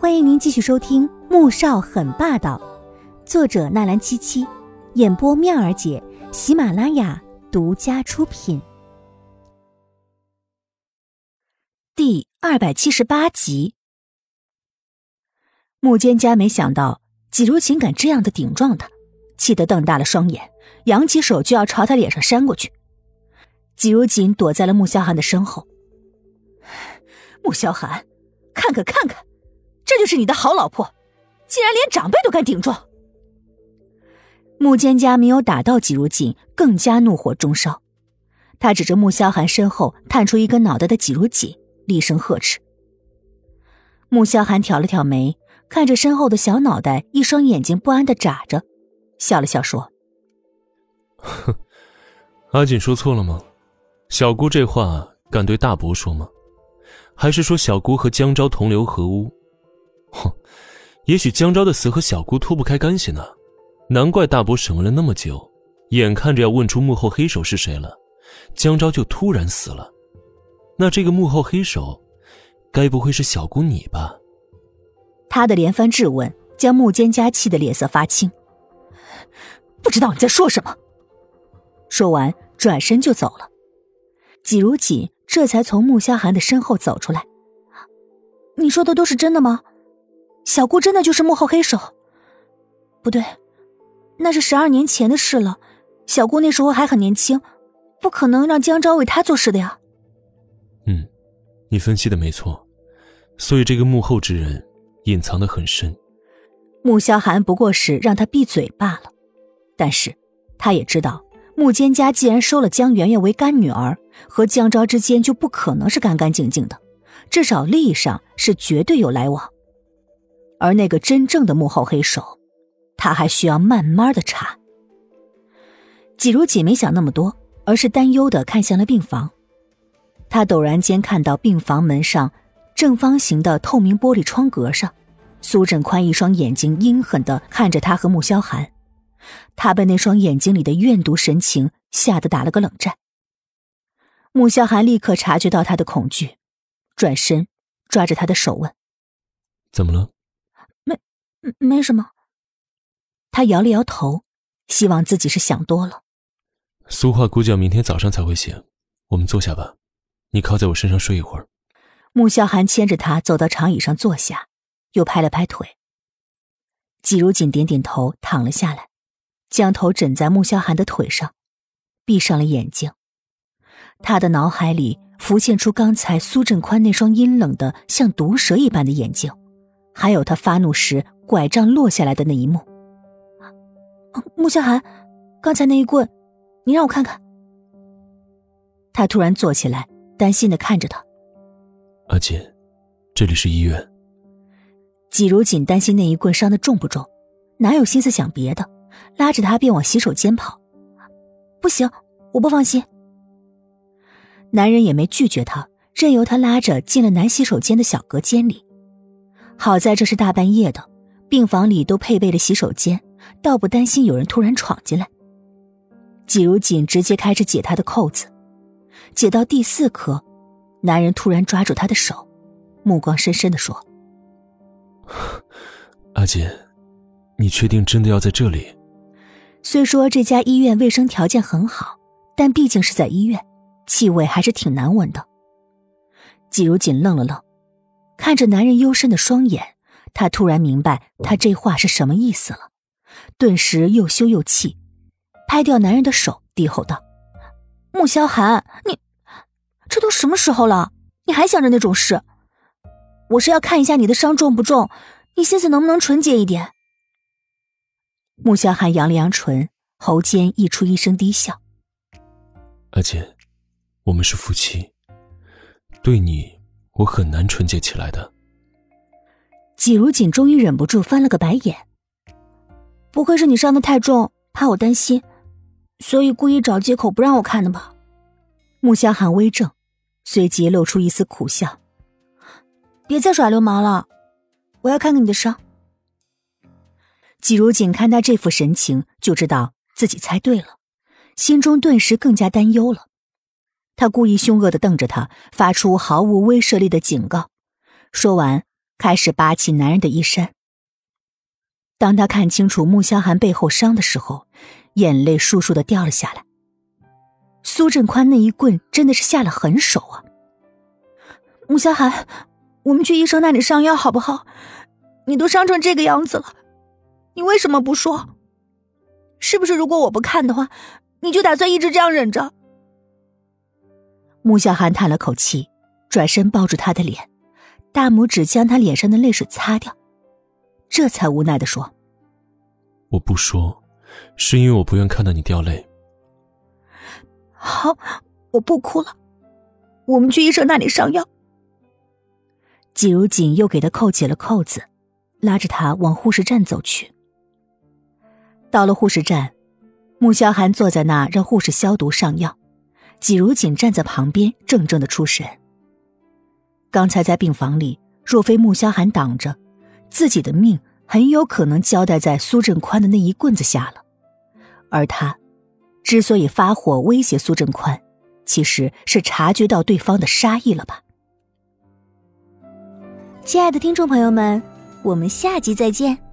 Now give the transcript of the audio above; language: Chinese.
欢迎您继续收听《穆少很霸道》，作者纳兰七七，演播妙儿姐，喜马拉雅独家出品。第二百七十八集，穆蒹葭没想到季如锦敢这样的顶撞他，气得瞪大了双眼，扬起手就要朝他脸上扇过去。季如锦躲在了穆萧寒的身后。穆萧寒，看看看看。这就是你的好老婆，竟然连长辈都敢顶撞。穆蒹葭没有打到季如锦，更加怒火中烧。他指着穆萧寒身后探出一个脑袋的季如锦，厉声呵斥。穆萧寒挑了挑眉，看着身后的小脑袋，一双眼睛不安的眨着，笑了笑说：“哼，阿锦说错了吗？小姑这话敢对大伯说吗？还是说小姑和江昭同流合污？”也许江昭的死和小姑脱不开干系呢，难怪大伯审问了那么久，眼看着要问出幕后黑手是谁了，江昭就突然死了。那这个幕后黑手，该不会是小姑你吧？他的连番质问将穆蒹葭气得脸色发青，不知道你在说什么。说完，转身就走了。季如锦这才从穆萧寒的身后走出来。你说的都是真的吗？小顾真的就是幕后黑手？不对，那是十二年前的事了。小顾那时候还很年轻，不可能让江昭为他做事的呀。嗯，你分析的没错，所以这个幕后之人隐藏的很深。穆萧寒不过是让他闭嘴罢了，但是他也知道，穆蒹葭既然收了江媛媛为干女儿，和江昭之间就不可能是干干净净的，至少利益上是绝对有来往。而那个真正的幕后黑手，他还需要慢慢的查。季如锦没想那么多，而是担忧的看向了病房。他陡然间看到病房门上正方形的透明玻璃窗格上，苏振宽一双眼睛阴狠的看着他和穆萧寒，他被那双眼睛里的怨毒神情吓得打了个冷战。穆萧寒立刻察觉到他的恐惧，转身抓着他的手问：“怎么了？”没什么。他摇了摇头，希望自己是想多了。苏画估计要明天早上才会醒。我们坐下吧，你靠在我身上睡一会儿。穆萧寒牵着他走到长椅上坐下，又拍了拍腿。季如锦点点头，躺了下来，将头枕在穆萧寒的腿上，闭上了眼睛。他的脑海里浮现出刚才苏振宽那双阴冷的像毒蛇一般的眼睛，还有他发怒时。拐杖落下来的那一幕，穆萧寒，刚才那一棍，你让我看看。他突然坐起来，担心的看着他。阿锦，这里是医院。季如锦担心那一棍伤的重不重，哪有心思想别的，拉着他便往洗手间跑。不行，我不放心。男人也没拒绝他，任由他拉着进了男洗手间的小隔间里。好在这是大半夜的。病房里都配备了洗手间，倒不担心有人突然闯进来。季如锦直接开始解他的扣子，解到第四颗，男人突然抓住他的手，目光深深的说：“阿锦，你确定真的要在这里？”虽说这家医院卫生条件很好，但毕竟是在医院，气味还是挺难闻的。季如锦愣了愣，看着男人幽深的双眼。他突然明白他这话是什么意思了，顿时又羞又气，拍掉男人的手，低吼道：“穆萧寒，你这都什么时候了，你还想着那种事？我是要看一下你的伤重不重，你心思能不能纯洁一点？”穆萧寒扬了扬唇，喉间溢出一声低笑：“阿锦，我们是夫妻，对你我很难纯洁起来的。”季如锦终于忍不住翻了个白眼。不会是你伤的太重，怕我担心，所以故意找借口不让我看的吧？穆萧寒微怔，随即露出一丝苦笑。别再耍流氓了，我要看看你的伤。季如锦看他这副神情，就知道自己猜对了，心中顿时更加担忧了。他故意凶恶的瞪着他，发出毫无威慑力的警告。说完。开始扒起男人的衣衫。当他看清楚穆萧寒背后伤的时候，眼泪簌簌的掉了下来。苏振宽那一棍真的是下了狠手啊！穆萧寒，我们去医生那里上药好不好？你都伤成这个样子了，你为什么不说？是不是如果我不看的话，你就打算一直这样忍着？穆萧寒叹了口气，转身抱住他的脸，大拇指将他脸上的泪水擦掉，这才无奈的说：“我不说，是因为我不愿看到你掉泪。”好，我不哭了。我们去医生那里上药。季如锦又给他扣起了扣子，拉着他往护士站走去。到了护士站，穆萧寒坐在那让护士消毒上药，季如锦站在旁边怔怔的出神。刚才在病房里，若非穆萧寒挡着，自己的命很有可能交代在苏振宽的那一棍子下了，而他。之所以发火威胁苏振宽，其实是察觉到对方的杀意了吧？亲爱的听众朋友们，我们下集再见。